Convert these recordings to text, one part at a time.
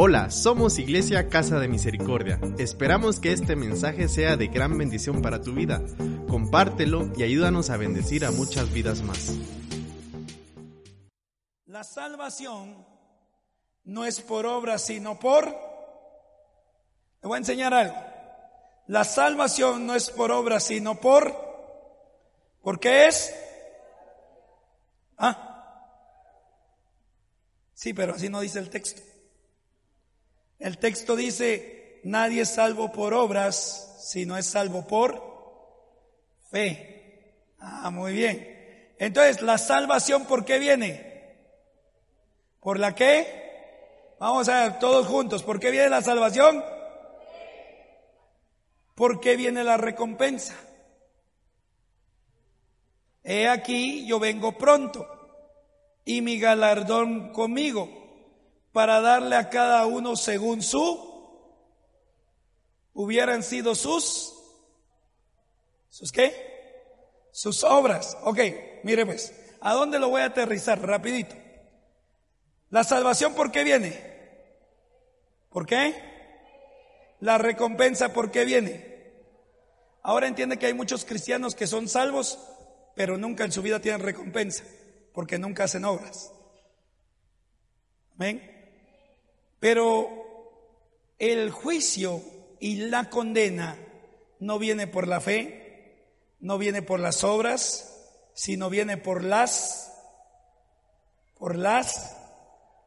Hola, somos Iglesia Casa de Misericordia. Esperamos que este mensaje sea de gran bendición para tu vida. Compártelo y ayúdanos a bendecir a muchas vidas más. La salvación no es por obra, sino por... Le voy a enseñar algo. La salvación no es por obra, sino por... ¿Por qué es? Ah. Sí, pero así no dice el texto. El texto dice, nadie es salvo por obras, sino es salvo por fe. Ah, muy bien. Entonces, la salvación, ¿por qué viene? ¿Por la qué? Vamos a ver todos juntos, ¿por qué viene la salvación? ¿Por qué viene la recompensa? He aquí, yo vengo pronto y mi galardón conmigo para darle a cada uno según su, hubieran sido sus, sus qué? Sus obras. Ok, mire pues, ¿a dónde lo voy a aterrizar? Rapidito. La salvación, ¿por qué viene? ¿Por qué? La recompensa, ¿por qué viene? Ahora entiende que hay muchos cristianos que son salvos, pero nunca en su vida tienen recompensa, porque nunca hacen obras. Amén. Pero el juicio y la condena no viene por la fe, no viene por las obras, sino viene por las, por las,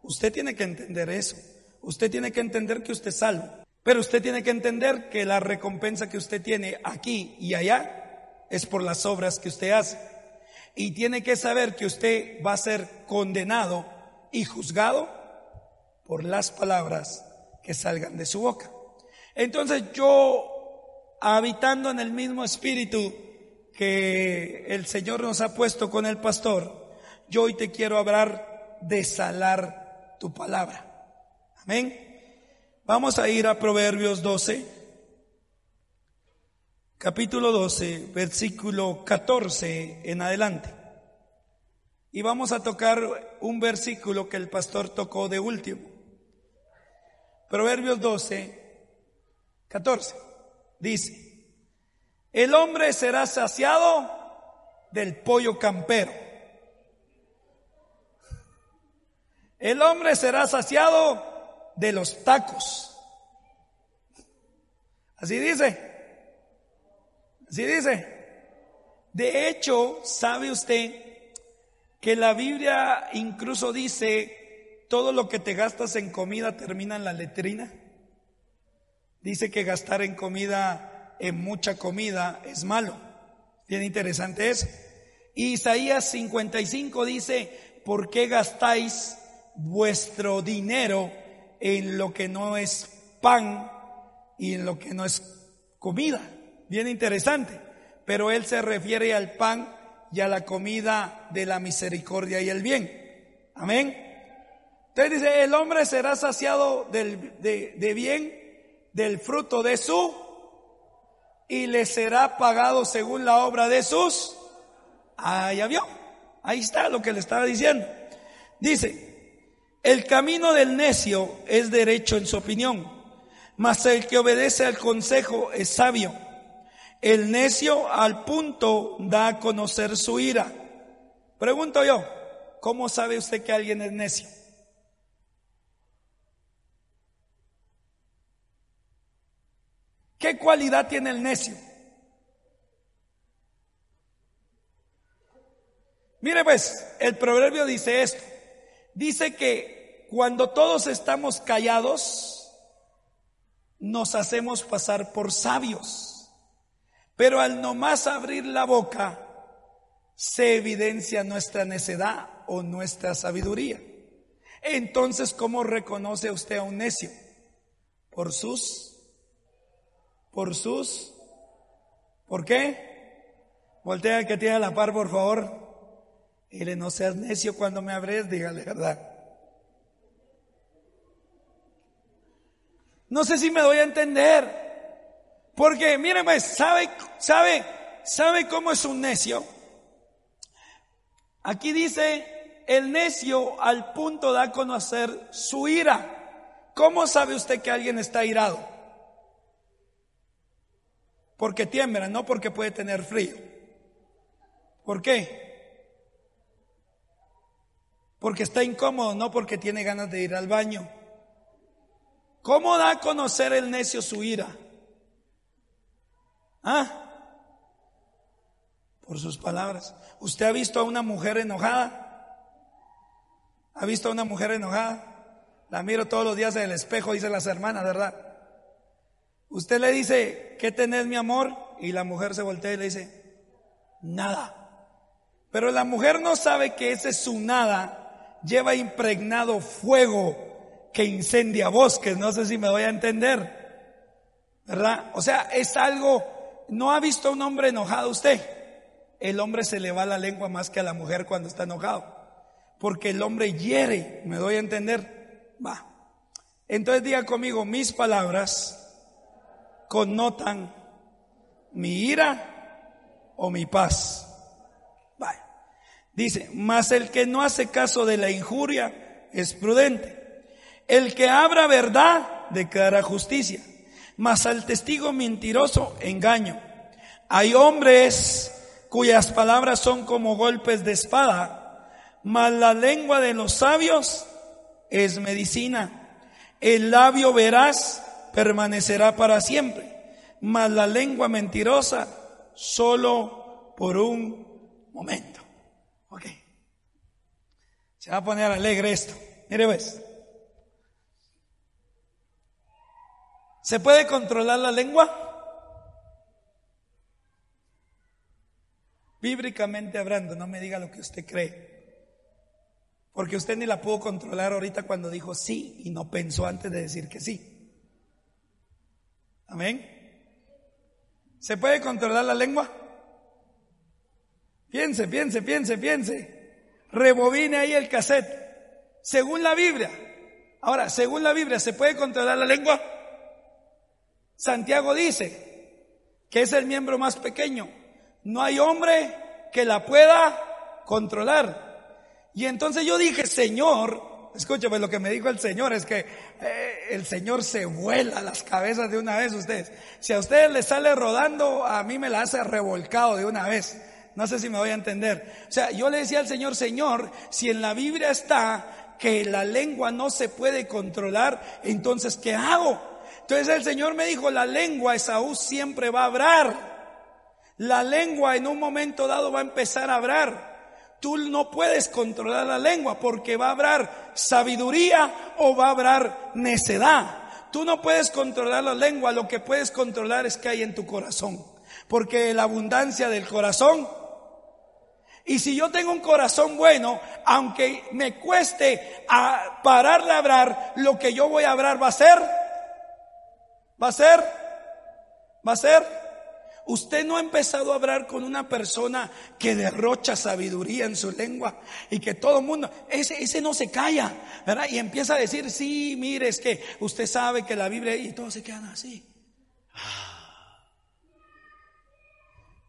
usted tiene que entender eso, usted tiene que entender que usted es salvo, pero usted tiene que entender que la recompensa que usted tiene aquí y allá es por las obras que usted hace. Y tiene que saber que usted va a ser condenado y juzgado por las palabras que salgan de su boca. Entonces yo, habitando en el mismo espíritu que el Señor nos ha puesto con el pastor, yo hoy te quiero hablar de salar tu palabra. Amén. Vamos a ir a Proverbios 12, capítulo 12, versículo 14 en adelante. Y vamos a tocar un versículo que el pastor tocó de último. Proverbios 12, 14. Dice, el hombre será saciado del pollo campero. El hombre será saciado de los tacos. Así dice. Así dice. De hecho, ¿sabe usted que la Biblia incluso dice todo lo que te gastas en comida termina en la letrina. Dice que gastar en comida, en mucha comida, es malo. Bien interesante eso. Isaías 55 dice, ¿por qué gastáis vuestro dinero en lo que no es pan y en lo que no es comida? Bien interesante. Pero él se refiere al pan y a la comida de la misericordia y el bien. Amén. Entonces dice, el hombre será saciado de, bien del fruto de su y le será pagado según la obra de sus. Ah, ya vio. Ahí está lo que le estaba diciendo. Dice, el camino del necio es derecho en su opinión, mas el que obedece al consejo es sabio. El necio al punto da a conocer su ira. Pregunto yo, ¿cómo sabe usted que alguien es necio? ¿Qué cualidad tiene el necio? Mire pues, el proverbio dice esto. Dice que cuando todos estamos callados, nos hacemos pasar por sabios. Pero al nomás abrir la boca, se evidencia nuestra necedad o nuestra sabiduría. Entonces, ¿cómo reconoce usted a un necio? Por sus por sus... ¿Por qué? Voltea el que tiene la par, por favor. Dile, no seas necio cuando me abres, dígale verdad. No sé si me doy a entender. Porque, mire, pues, ¿sabe, sabe, sabe cómo es un necio? Aquí dice, el necio al punto da a conocer su ira. ¿cómo sabe usted que alguien está irado? Porque tiembla, no porque puede tener frío. ¿Por qué? Porque está incómodo, no porque tiene ganas de ir al baño. ¿Cómo da a conocer el necio su ira? ¿Ah? Por sus palabras. ¿Usted ha visto a una mujer enojada? ¿Ha visto a una mujer enojada? La miro todos los días en el espejo, dice las hermanas, ¿verdad? Usted le dice, ¿qué tenés mi amor? Y la mujer se voltea y le dice, nada. Pero la mujer no sabe que ese su nada lleva impregnado fuego que incendia bosques, no sé si me voy a entender, ¿verdad? O sea, es algo, ¿no ha visto a un hombre enojado usted? El hombre se le va la lengua más que a la mujer cuando está enojado, porque el hombre hiere, ¿me doy a entender? Va. Entonces diga conmigo, mis palabras connotan mi ira o mi paz. Dice, mas el que no hace caso de la injuria es prudente el que abra verdad declara justicia, mas al testigo mentiroso engaño. Hay hombres cuyas palabras son como golpes de espada, mas la lengua de los sabios es medicina. El labio veraz permanecerá para siempre, mas la lengua mentirosa solo por un momento. Ok. Se va a poner alegre esto. Mire pues. ¿Se puede controlar la lengua? Bíblicamente hablando, no me diga lo que usted cree. Porque usted ni la pudo controlar ahorita cuando dijo sí y no pensó antes de decir que sí. Amén. ¿Se puede controlar la lengua? Piense, piense, piense, piense. Rebobine ahí el cassette. Según la Biblia. Ahora, según la Biblia, ¿se puede controlar la lengua? Santiago dice que es el miembro más pequeño. No hay hombre que la pueda controlar. Y entonces yo dije, Señor, escúchame, lo que me dijo el Señor es que eh, el Señor se vuela las cabezas de una vez ustedes. Si a ustedes les sale rodando, a mí me la hace revolcado de una vez. No sé si me voy a entender. O sea, yo le decía al Señor, Señor, si en la Biblia está que la lengua no se puede controlar, entonces ¿qué hago? Entonces el Señor me dijo, la lengua Esaú siempre va a hablar. La lengua en un momento dado va a empezar a hablar. Tú no puedes controlar la lengua porque va a hablar sabiduría o va a hablar necedad. Tú no puedes controlar la lengua, lo que puedes controlar es que hay en tu corazón. Porque la abundancia del corazón y si yo tengo un corazón bueno, aunque me cueste a parar de hablar, lo que yo voy a hablar va a ser ¿Va a ser? ¿Va a ser? Usted no ha empezado a hablar con una persona que derrocha sabiduría en su lengua y que todo el mundo, ese, ese no se calla, ¿verdad? Y empieza a decir, sí, mire, es que usted sabe que la Biblia, y todos se quedan así.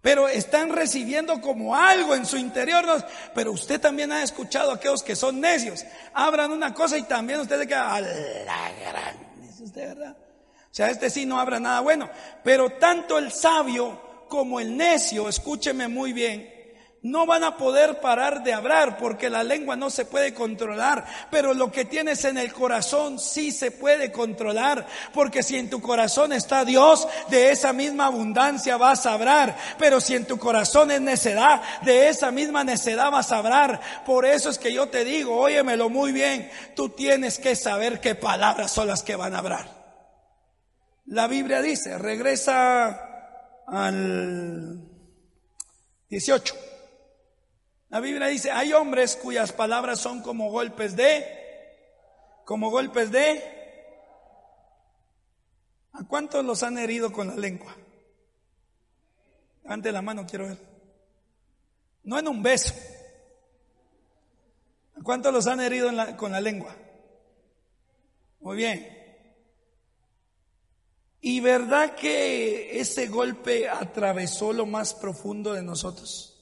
Pero están recibiendo como algo en su interior. Pero usted también ha escuchado a aquellos que son necios. Abran una cosa y también usted se queda a la gran. ¿Es usted verdad? Sea, este sí no habrá nada bueno. Pero tanto el sabio como el necio, escúcheme muy bien, no van a poder parar de hablar porque la lengua no se puede controlar, pero lo que tienes en el corazón sí se puede controlar, porque si en tu corazón está Dios, de esa misma abundancia vas a hablar, pero si en tu corazón es necedad, de esa misma necedad vas a hablar. Por eso es que yo te digo, óyemelo muy bien, tú tienes que saber qué palabras son las que van a hablar. La Biblia dice, regresa al 18. La Biblia dice, hay hombres cuyas palabras son como golpes de, como golpes de... ¿A cuántos los han herido con la lengua? Ante la mano, quiero ver. No en un beso. ¿A cuántos los han herido con la lengua? Muy bien. Y verdad que ese golpe atravesó lo más profundo de nosotros.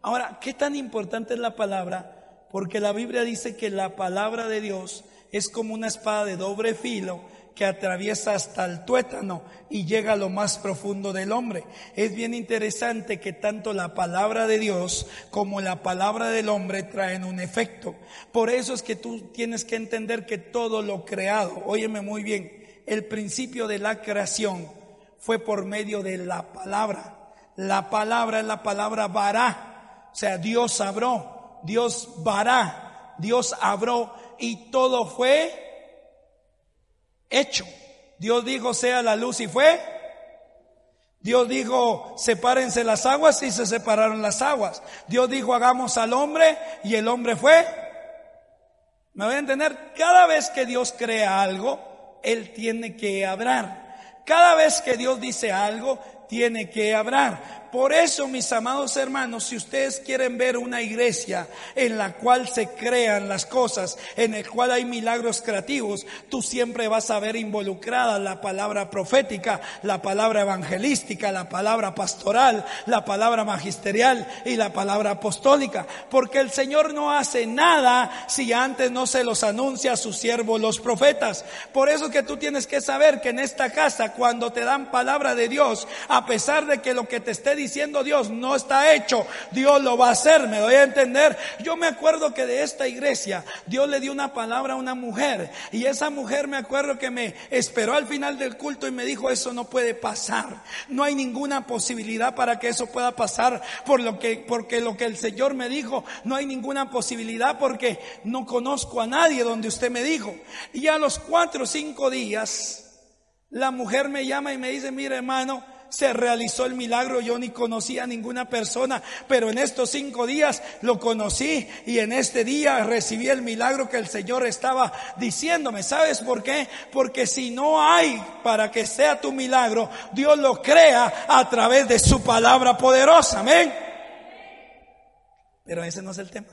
Ahora, ¿qué tan importante es la palabra? Porque la Biblia dice que la palabra de Dios es como una espada de doble filo que atraviesa hasta el tuétano y llega a lo más profundo del hombre. Es bien interesante que tanto la palabra de Dios como la palabra del hombre traen un efecto. Por eso es que tú tienes que entender que todo lo creado, óyeme muy bien, el principio de la creación fue por medio de la palabra. La palabra es la palabra vará, o sea, Dios abrió, Dios vará, Dios abrió y todo fue hecho. Dios dijo, sea la luz y fue. Dios dijo, sepárense las aguas y se separaron las aguas. Dios dijo, hagamos al hombre y el hombre fue. ¿Me voy a entender? Cada vez que Dios crea algo, Él tiene que hablar. Cada vez que Dios dice algo, tiene que hablar. Por eso, mis amados hermanos, si ustedes quieren ver una iglesia en la cual se crean las cosas, en el cual hay milagros creativos, tú siempre vas a ver involucrada la palabra profética, la palabra evangelística, la palabra pastoral, la palabra magisterial y la palabra apostólica. Porque el Señor no hace nada si antes no se los anuncia a sus siervos los profetas. Por eso que tú tienes que saber que en esta casa, cuando te dan palabra de Dios, a pesar de que lo que te esté diciendo Dios no está hecho, Dios lo va a hacer, me doy a entender. Yo me acuerdo que de esta iglesia Dios le dio una palabra a una mujer y esa mujer me acuerdo que me esperó al final del culto y me dijo, eso no puede pasar. No hay ninguna posibilidad para que eso pueda pasar por lo que, porque lo que el Señor me dijo, no hay ninguna posibilidad porque no conozco a nadie donde usted me dijo. Y a los cuatro o cinco días, la mujer me llama y me dice, mire hermano, se realizó el milagro. Yo ni conocía a ninguna persona, pero en estos cinco días lo conocí y en este día recibí el milagro que el Señor estaba diciéndome. ¿Sabes por qué? Porque si no hay para que sea tu milagro, Dios lo crea a través de su palabra poderosa. Amén. Pero ese no es el tema.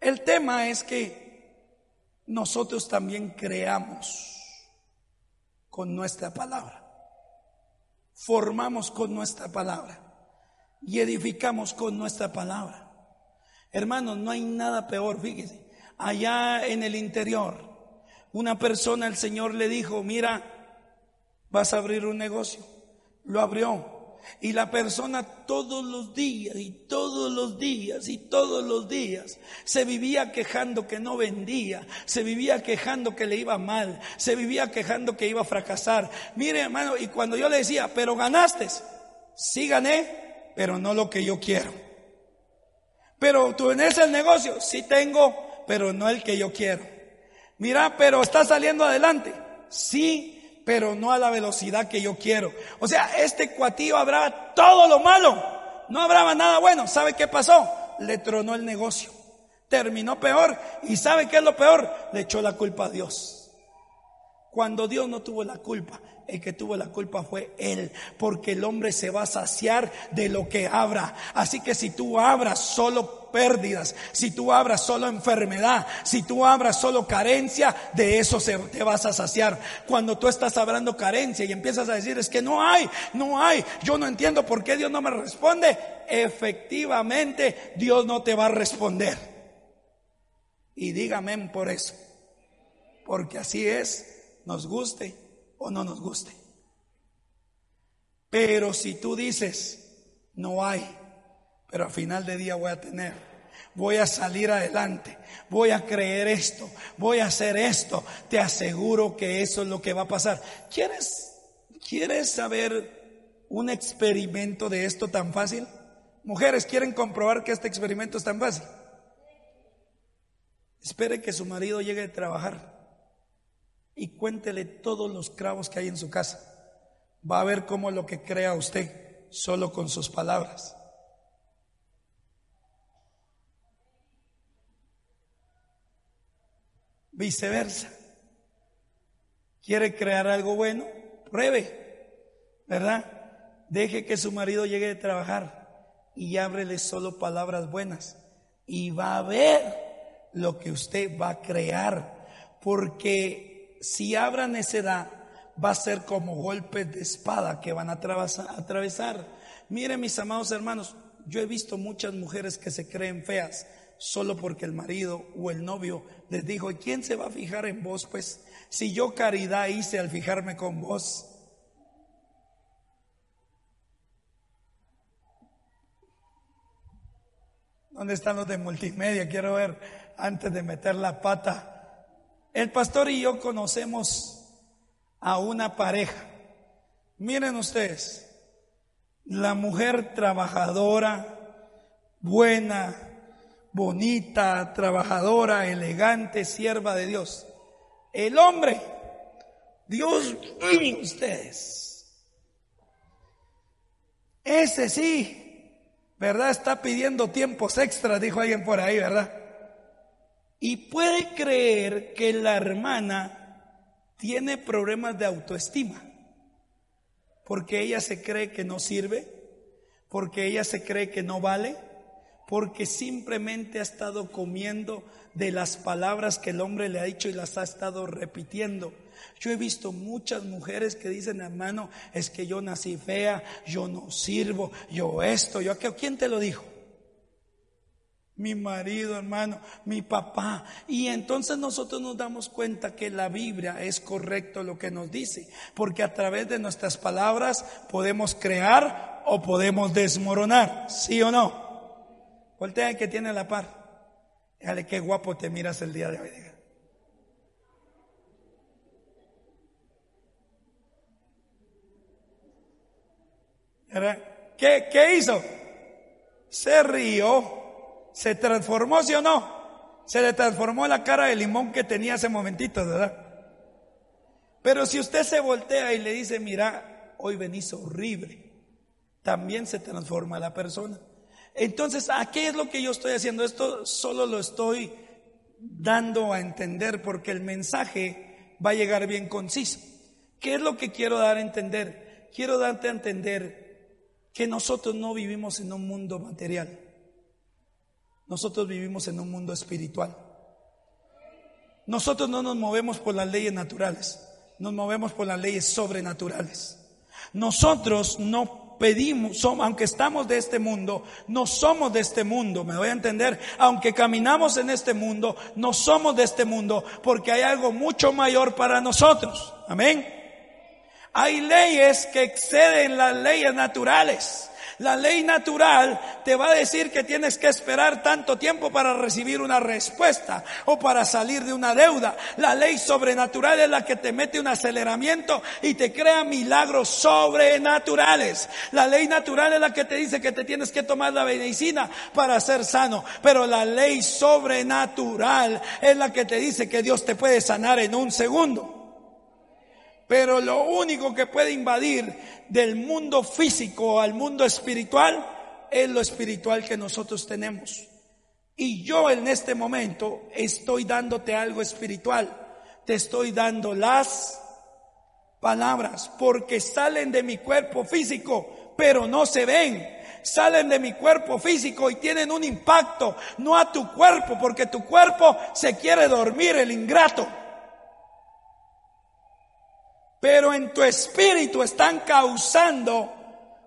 El tema es que nosotros también creamos con nuestra palabra. Formamos con nuestra palabra y edificamos con nuestra palabra. Hermanos, no hay nada peor, fíjese. Allá en el interior, una persona, el Señor le dijo, mira, vas a abrir un negocio. Lo abrió. Y la persona todos los días y todos los días y todos los días se vivía quejando que no vendía, se vivía quejando que le iba mal, se vivía quejando que iba a fracasar. Mire hermano, y cuando yo le decía, pero ganaste, sí gané, pero no lo que yo quiero. Pero tú tenés el negocio, sí tengo, pero no el que yo quiero. Mira, pero está saliendo adelante, sí, pero no a la velocidad que yo quiero. O sea, este cuatillo habrá todo lo malo, no habrá nada bueno. ¿Sabe qué pasó? Le tronó el negocio, terminó peor y ¿sabe qué es lo peor? Le echó la culpa a Dios. Cuando Dios no tuvo la culpa, el que tuvo la culpa fue Él, porque el hombre se va a saciar de lo que abra. Así que si tú abras solo pérdidas, si tú abras solo enfermedad, si tú abras solo carencia, de eso se, te vas a saciar. Cuando tú estás hablando carencia y empiezas a decir, es que no hay, no hay, yo no entiendo por qué Dios no me responde, efectivamente Dios no te va a responder. Y dígame por eso, porque así es nos guste o no nos guste. Pero si tú dices, no hay, pero al final de día voy a tener, voy a salir adelante, voy a creer esto, voy a hacer esto, te aseguro que eso es lo que va a pasar. ¿Quieres, quieres saber un experimento de esto tan fácil? Mujeres, ¿quieren comprobar que este experimento es tan fácil? Espere que su marido llegue a trabajar y cuéntele todos los cravos que hay en su casa. Va a ver cómo lo que crea usted solo con sus palabras. Viceversa. ¿Quiere crear algo bueno? Pruebe, ¿verdad? Deje que su marido llegue a trabajar y ábrele solo palabras buenas. Y va a ver lo que usted va a crear. Porque si abra necedad, va a ser como golpes de espada que van a atravesar. Miren mis amados hermanos, yo he visto muchas mujeres que se creen feas solo porque el marido o el novio les dijo, ¿y quién se va a fijar en vos? Pues si yo caridad hice al fijarme con vos. ¿Dónde están los de multimedia? Quiero ver antes de meter la pata. El pastor y yo conocemos a una pareja. Miren ustedes, la mujer trabajadora, buena, bonita, trabajadora, elegante, sierva de Dios. El hombre, Dios mío, ustedes. Ese sí, ¿verdad? Está pidiendo tiempos extras, dijo alguien por ahí, ¿verdad? Y puede creer que la hermana tiene problemas de autoestima, porque ella se cree que no sirve, porque ella se cree que no vale, porque simplemente ha estado comiendo de las palabras que el hombre le ha dicho y las ha estado repitiendo. Yo he visto muchas mujeres que dicen, hermano, es que yo nací fea, yo no sirvo, yo esto, yo aquello. ¿Quién te lo dijo? mi marido, hermano, mi papá. Y entonces nosotros nos damos cuenta que la Biblia es correcto lo que nos dice, porque a través de nuestras palabras podemos crear o podemos desmoronar, ¿sí o no? Voltea el que tiene la par. Déjale qué guapo te miras el día de hoy. ¿Qué, ¿Qué hizo? Se rió. ¿Se transformó, sí o no? Se le transformó la cara de limón que tenía hace momentito, ¿verdad? Pero si usted se voltea y le dice, mira, hoy venís horrible, también se transforma la persona. Entonces, ¿a qué es lo que yo estoy haciendo? Esto solo lo estoy dando a entender porque el mensaje va a llegar bien conciso. ¿Qué es lo que quiero dar a entender? Quiero darte a entender que nosotros no vivimos en un mundo material. Nosotros vivimos en un mundo espiritual. Nosotros no nos movemos por las leyes naturales, nos movemos por las leyes sobrenaturales. Nosotros no pedimos, aunque estamos de este mundo, no somos de este mundo, me voy a entender, aunque caminamos en este mundo, no somos de este mundo, porque hay algo mucho mayor para nosotros. Amén. Hay leyes que exceden las leyes naturales. La ley natural te va a decir que tienes que esperar tanto tiempo para recibir una respuesta o para salir de una deuda. La ley sobrenatural es la que te mete un aceleramiento y te crea milagros sobrenaturales. La ley natural es la que te dice que te tienes que tomar la medicina para ser sano. Pero la ley sobrenatural es la que te dice que Dios te puede sanar en un segundo. Pero lo único que puede invadir del mundo físico al mundo espiritual es lo espiritual que nosotros tenemos. Y yo en este momento estoy dándote algo espiritual. Te estoy dando las palabras porque salen de mi cuerpo físico, pero no se ven. Salen de mi cuerpo físico y tienen un impacto, no a tu cuerpo, porque tu cuerpo se quiere dormir, el ingrato pero en tu espíritu están causando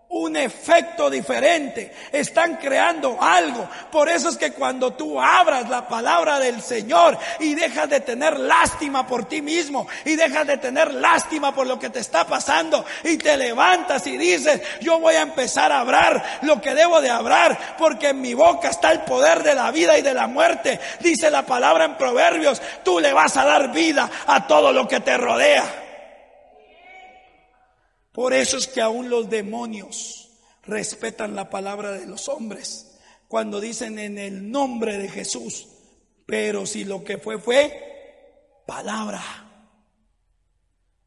un efecto diferente, están creando algo. Por eso es que cuando tú abras la palabra del Señor y dejas de tener lástima por ti mismo y dejas de tener lástima por lo que te está pasando y te levantas y dices, yo voy a empezar a hablar lo que debo de hablar porque en mi boca está el poder de la vida y de la muerte. Dice la palabra en Proverbios, tú le vas a dar vida a todo lo que te rodea. Por eso es que aún los demonios respetan la palabra de los hombres cuando dicen en el nombre de Jesús. Pero si lo que fue fue palabra.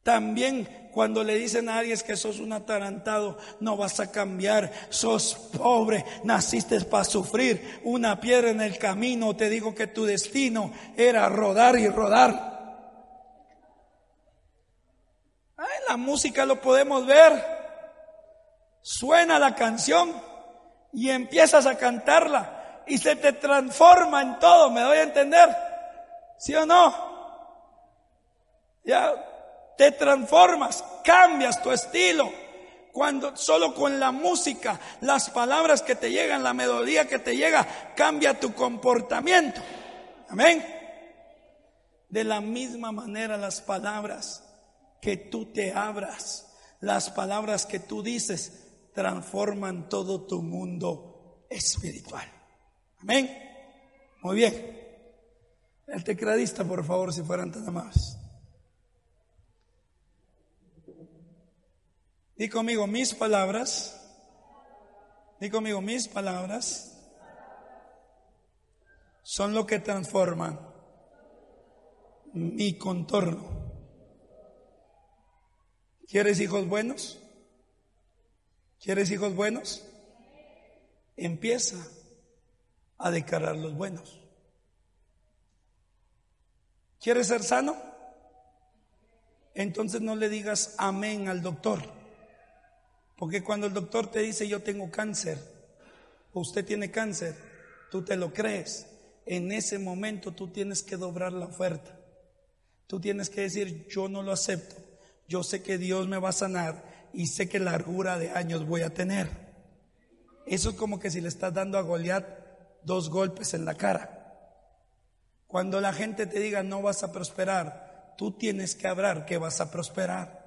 También cuando le dicen a alguien que sos un atarantado, no vas a cambiar, sos pobre, naciste para sufrir, una piedra en el camino, te digo que tu destino era rodar y rodar. La música lo podemos ver. Suena la canción y empiezas a cantarla y se te transforma en todo, ¿me doy a entender? ¿Sí o no? Ya te transformas, cambias tu estilo. Cuando solo con la música, las palabras que te llegan, la melodía que te llega, cambia tu comportamiento. Amén. De la misma manera las palabras que tú te abras, las palabras que tú dices, transforman todo tu mundo espiritual. Amén. Muy bien. El tecladista, por favor, si fueran tan amables. Di conmigo mis palabras. Di conmigo mis palabras. Son lo que transforman mi contorno. ¿Quieres hijos buenos? ¿Quieres hijos buenos? Empieza a declarar los buenos. ¿Quieres ser sano? Entonces no le digas amén al doctor. Porque cuando el doctor te dice yo tengo cáncer, o usted tiene cáncer, tú te lo crees. En ese momento tú tienes que doblar la oferta. Tú tienes que decir yo no lo acepto. Yo sé que Dios me va a sanar y sé que largura de años voy a tener. Eso es como que si le estás dando a Goliat dos golpes en la cara. Cuando la gente te diga no vas a prosperar, tú tienes que hablar que vas a prosperar.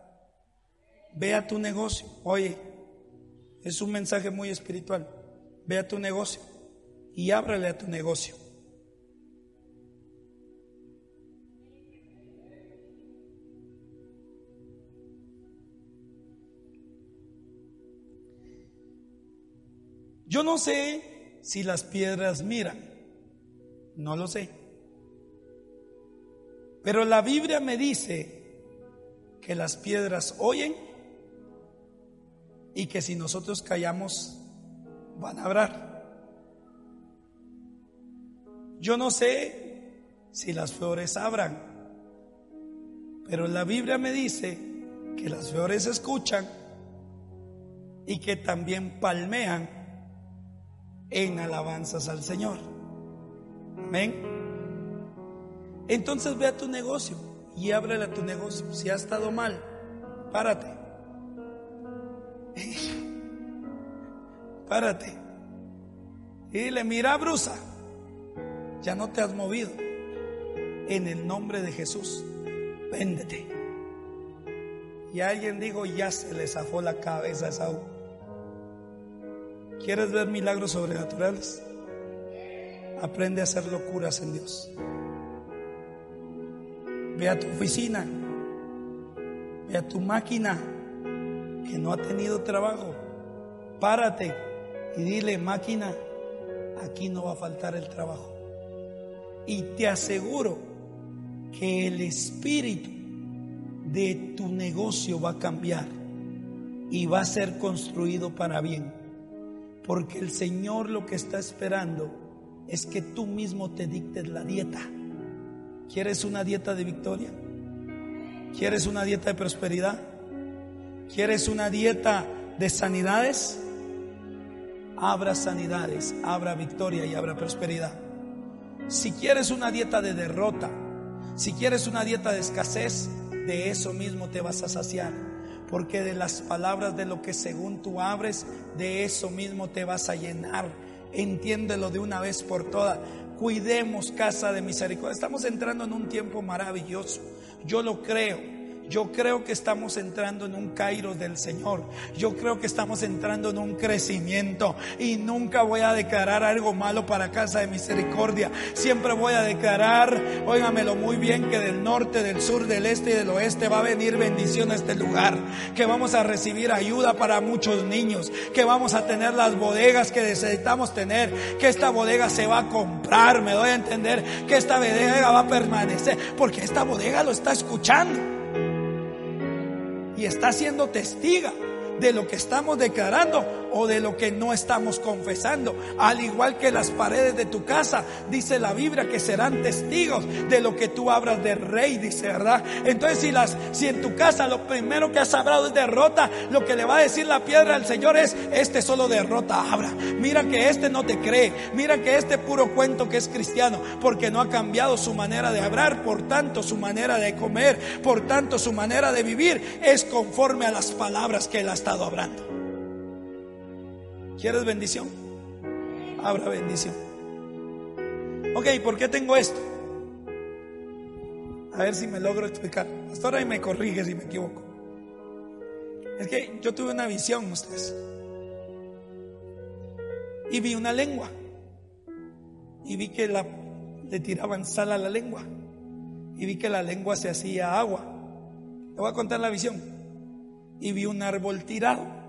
Ve a tu negocio. Oye, es un mensaje muy espiritual. Ve a tu negocio y ábrale a tu negocio. Yo no sé si las piedras miran, no lo sé. Pero la Biblia me dice que las piedras oyen y que si nosotros callamos van a hablar. Yo no sé si las flores abran, pero la Biblia me dice que las flores escuchan y que también palmean en alabanzas al Señor. Amén. Entonces ve a tu negocio y ábrele a tu negocio. Si ha estado mal, párate. párate. Y dile, mira, brusa, ya no te has movido. En el nombre de Jesús, véndete. Y alguien dijo, ya se le zafó la cabeza a Esaú. ¿Quieres ver milagros sobrenaturales? Aprende a hacer locuras en Dios. Ve a tu oficina. Ve a tu máquina que no ha tenido trabajo. Párate y dile, máquina, aquí no va a faltar el trabajo. Y te aseguro que el espíritu de tu negocio va a cambiar y va a ser construido para bien. Porque el Señor lo que está esperando es que tú mismo te dictes la dieta. ¿Quieres una dieta de victoria? ¿Quieres una dieta de prosperidad? ¿Quieres una dieta de sanidades? Abra sanidades, abra victoria y abra prosperidad. Si quieres una dieta de derrota, si quieres una dieta de escasez, de eso mismo te vas a saciar. Porque de las palabras de lo que según tú abres, de eso mismo te vas a llenar. Entiéndelo de una vez por todas cuidemos casa de misericordia. Estamos entrando en un tiempo maravilloso. Yo lo creo. Yo creo que estamos entrando en un Cairo del Señor. Yo creo que estamos entrando en un crecimiento. Y nunca voy a declarar algo malo para Casa de Misericordia. Siempre voy a declarar, óigamelo muy bien, que del norte, del sur, del este y del oeste va a venir bendición a este lugar. Que vamos a recibir ayuda para muchos niños. Que vamos a tener las bodegas que necesitamos tener. Que esta bodega se va a comprar. Me doy a entender que esta bodega va a permanecer. Porque esta bodega lo está escuchando y está siendo testiga de lo que estamos declarando o de lo que no estamos confesando. Al igual que las paredes de tu casa, dice la Biblia que serán testigos de lo que tú abras de rey, dice, ¿verdad? Entonces si si en tu casa lo primero que has hablado es derrota, lo que le va a decir la piedra al Señor es, este solo derrota abra. Mira que este no te cree, mira que este puro cuento que es cristiano, porque no ha cambiado su manera de hablar, por tanto su manera de comer, por tanto su manera de vivir es conforme a las palabras que él ha estado hablando. ¿Quieres bendición? Abra bendición. Ok, ¿por qué tengo esto? A ver si me logro explicar. Pastora, y me corrige si me equivoco. Es que yo tuve una visión, ustedes. Y vi una lengua. Y vi que la, le tiraban sal a la lengua. Y vi que la lengua se hacía agua. Te voy a contar la visión. Y vi un árbol tirado.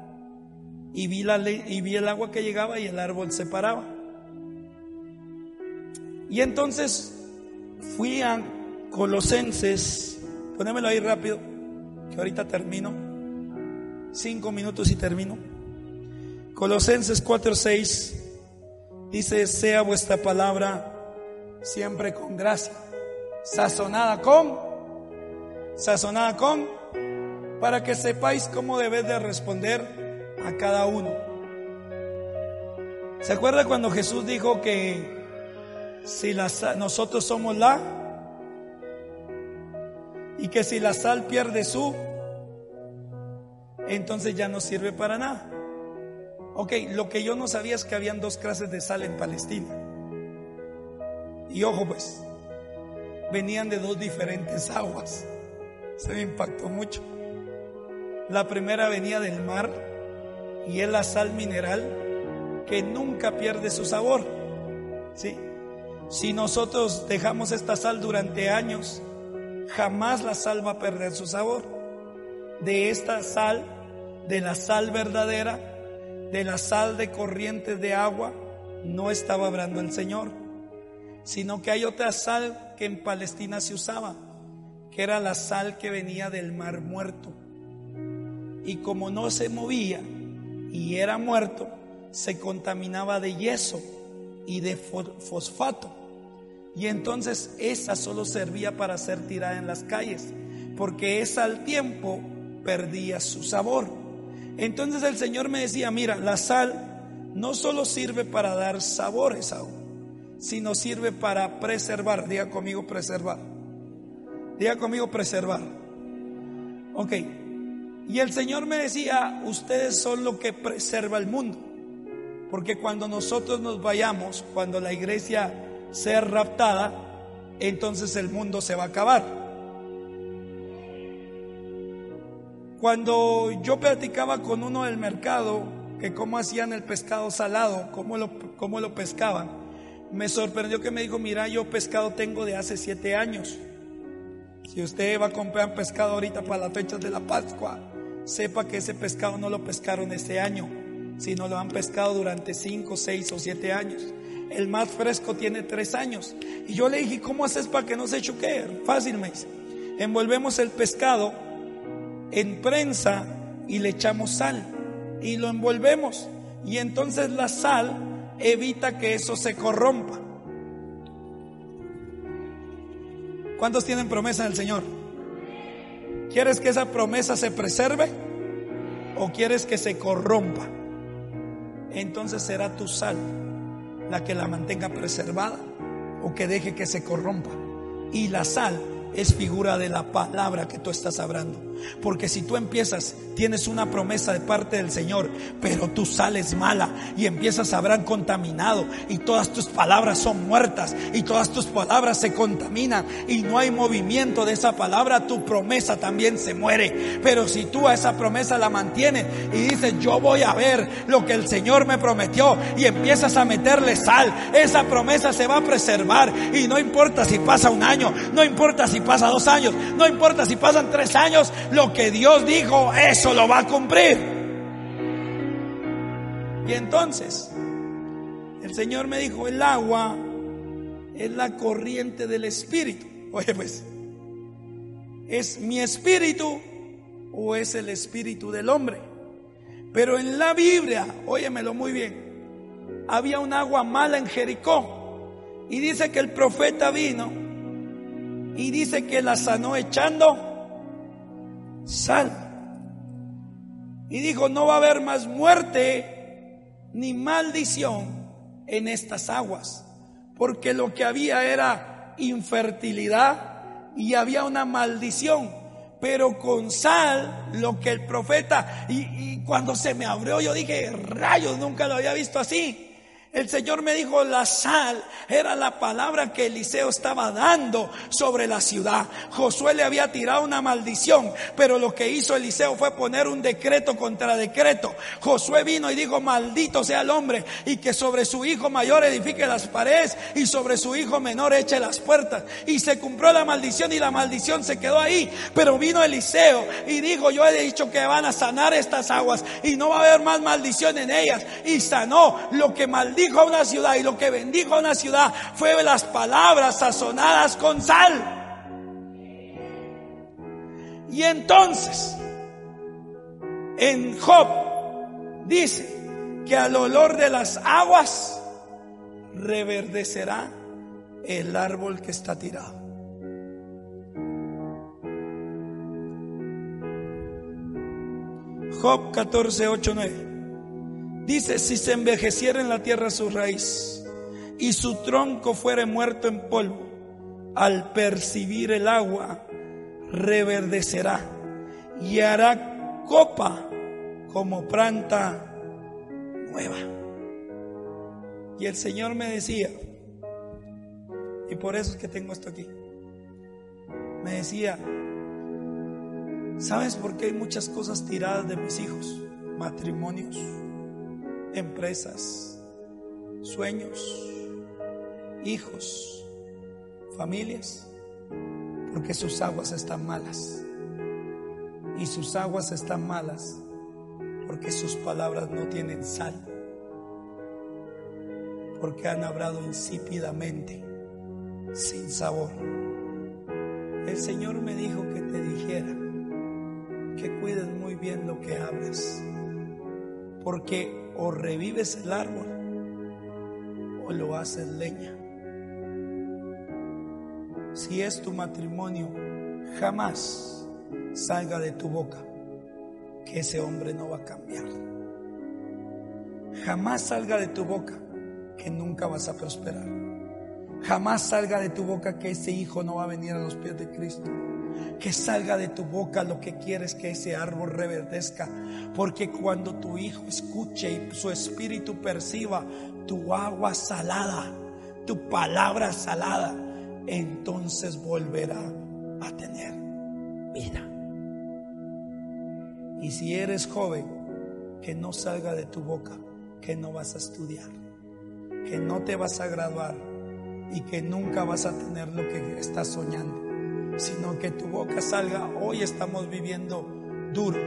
Y vi, la, y vi el agua que llegaba y el árbol se paraba. Y entonces fui a Colosenses, ponémelo ahí rápido, que ahorita termino. Cinco minutos y termino. Colosenses 4:6 dice: Sea vuestra palabra siempre con gracia, sazonada con, sazonada con, para que sepáis cómo debes de responder a cada uno. ¿Se acuerda cuando Jesús dijo que si nosotros somos la y que si la sal pierde su, entonces ya no sirve para nada. Ok, lo que yo no sabía es que habían dos clases de sal en Palestina. Y ojo pues, venían de dos diferentes aguas. Se me impactó mucho. La primera venía del mar y es la sal mineral que nunca pierde su sabor. ¿Sí? Si nosotros dejamos esta sal durante años, jamás la sal va a perder su sabor. De esta sal, de la sal verdadera, de la sal de corrientes de agua, no estaba hablando el Señor, sino que hay otra sal que en Palestina se usaba, que era la sal que venía del mar muerto. Y como no se movía y era muerto, se contaminaba de yeso y de fosfato. Y entonces esa solo servía para ser tirada en las calles, porque esa al tiempo perdía su sabor. Entonces el Señor me decía, mira, la sal no solo sirve para dar sabores aún, sino sirve para preservar. Diga conmigo preservar. Diga conmigo preservar. Ok. Y el Señor me decía, ustedes son lo que preserva el mundo. Porque cuando nosotros nos vayamos, cuando la iglesia ser raptada, entonces el mundo se va a acabar. Cuando yo platicaba con uno del mercado que cómo hacían el pescado salado, cómo lo, cómo lo pescaban, me sorprendió que me dijo, mira, yo pescado tengo de hace siete años. Si usted va a comprar pescado ahorita para las fechas de la Pascua, sepa que ese pescado no lo pescaron este año, sino lo han pescado durante cinco, seis o siete años. El más fresco tiene tres años. Y yo le dije, ¿cómo haces para que no se choque? Fácil, me dice. Envolvemos el pescado en prensa y le echamos sal. Y lo envolvemos. Y entonces la sal evita que eso se corrompa. ¿Cuántos tienen promesa del Señor? ¿Quieres que esa promesa se preserve? ¿O quieres que se corrompa? Entonces será tu sal la que la mantenga preservada o que deje que se corrompa. Y la sal es figura de la palabra que tú estás hablando. Porque si tú empiezas, tienes una promesa de parte del Señor, pero tú sales mala y empiezas a hablar contaminado y todas tus palabras son muertas y todas tus palabras se contaminan y no hay movimiento de esa palabra, tu promesa también se muere. Pero si tú a esa promesa la mantienes y dices, yo voy a ver lo que el Señor me prometió y empiezas a meterle sal, esa promesa se va a preservar y no importa si pasa un año, no importa si pasa dos años, no importa si pasan tres años, lo que Dios dijo, eso lo va a cumplir. Y entonces, el Señor me dijo, el agua es la corriente del Espíritu. Oye, pues, ¿es mi espíritu o es el espíritu del hombre? Pero en la Biblia, óyemelo muy bien, había un agua mala en Jericó. Y dice que el profeta vino y dice que la sanó echando sal. Y dijo, no va a haber más muerte ni maldición en estas aguas, porque lo que había era infertilidad y había una maldición pero con sal, lo que el profeta, y, y, cuando se me abrió yo dije, rayos, nunca lo había visto así. El Señor me dijo, la sal era la palabra que Eliseo estaba dando sobre la ciudad. Josué le había tirado una maldición, pero lo que hizo Eliseo fue poner un decreto contra decreto. Josué vino y dijo, maldito sea el hombre y que sobre su hijo mayor edifique las paredes y sobre su hijo menor eche las puertas. Y se cumplió la maldición y la maldición se quedó ahí. Pero vino Eliseo y dijo, yo he dicho que van a sanar estas aguas y no va a haber más maldición en ellas. Y sanó lo que maldijo una ciudad y lo que bendijo a una ciudad fue las palabras sazonadas con sal. Y entonces, en Job dice que al olor de las aguas reverdecerá el árbol que está tirado. Job 14, 8, 9. Dice, si se envejeciera en la tierra su raíz y su tronco fuere muerto en polvo, al percibir el agua, reverdecerá y hará copa como planta nueva. Y el Señor me decía, y por eso es que tengo esto aquí, me decía, ¿sabes por qué hay muchas cosas tiradas de mis hijos? Matrimonios empresas, sueños, hijos, familias, porque sus aguas están malas. Y sus aguas están malas porque sus palabras no tienen sal, porque han hablado insípidamente, sin sabor. El Señor me dijo que te dijera que cuides muy bien lo que hablas, porque o revives el árbol o lo haces leña. Si es tu matrimonio, jamás salga de tu boca que ese hombre no va a cambiar. Jamás salga de tu boca que nunca vas a prosperar. Jamás salga de tu boca que ese hijo no va a venir a los pies de Cristo que salga de tu boca lo que quieres que ese árbol reverdezca. Porque cuando tu hijo escuche y su espíritu perciba tu agua salada, tu palabra salada, entonces volverá a tener vida. Y si eres joven, que no salga de tu boca, que no vas a estudiar, que no te vas a graduar y que nunca vas a tener lo que estás soñando sino que tu boca salga, hoy estamos viviendo duro,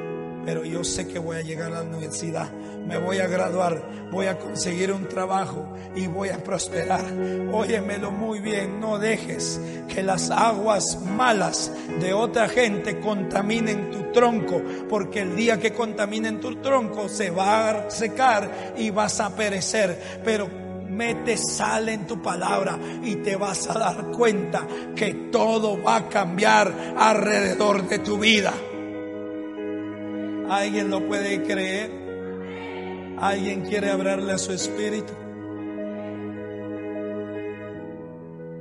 pero yo sé que voy a llegar a la universidad, me voy a graduar, voy a conseguir un trabajo y voy a prosperar. Óyemelo muy bien, no dejes que las aguas malas de otra gente contaminen tu tronco, porque el día que contaminen tu tronco se va a secar y vas a perecer. Pero mete sal en tu palabra y te vas a dar cuenta que todo va a cambiar alrededor de tu vida. ¿Alguien lo puede creer? ¿Alguien quiere hablarle a su espíritu?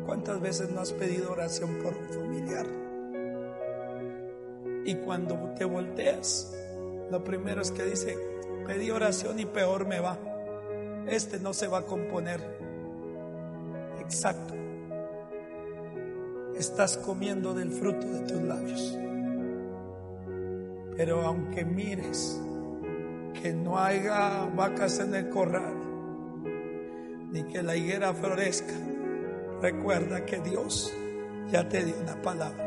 ¿Cuántas veces no has pedido oración por un familiar? Y cuando te volteas, lo primero es que dice, pedí oración y peor me va este no se va a componer. Exacto. Estás comiendo del fruto de tus labios. Pero aunque mires que no haya vacas en el corral, ni que la higuera florezca, recuerda que Dios ya te dio una palabra.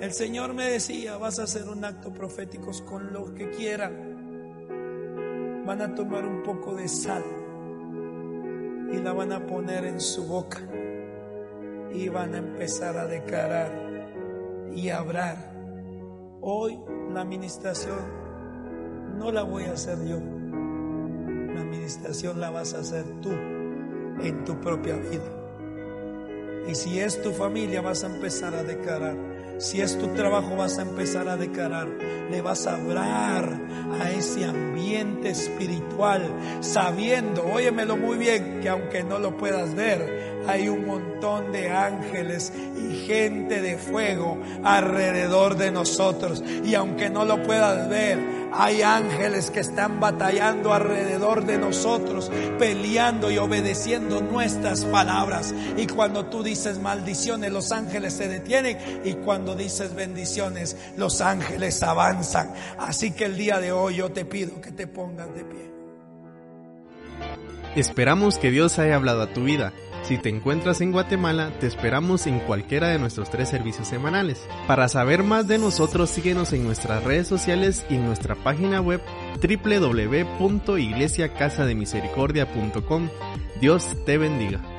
El Señor me decía, vas a hacer un acto profético con lo que quieran van a tomar un poco de sal y la van a poner en su boca y van a empezar a declarar y a hablar. Hoy la administración no la voy a hacer yo. La administración la vas a hacer tú en tu propia vida. Y si es tu familia, vas a empezar a declarar. Si es tu trabajo, vas a empezar a declarar. Le vas a hablar a ese ambiente espiritual, sabiendo, óyemelo muy bien, que aunque no lo puedas ver, hay un montón de ángeles y gente de fuego alrededor de nosotros. Y aunque no lo puedas ver, hay ángeles que están batallando alrededor de nosotros, peleando y obedeciendo nuestras palabras. Y cuando tú dices maldiciones, los ángeles se detienen. Y cuando dices bendiciones, los ángeles avanzan. Así que el día de hoy yo te pido que te pongas de pie. Esperamos que Dios haya hablado a tu vida. Si te encuentras en Guatemala, te esperamos en cualquiera de nuestros tres servicios semanales. Para saber más de nosotros, síguenos en nuestras redes sociales y en nuestra página web www.iglesiacasademisericordia.com. Dios te bendiga.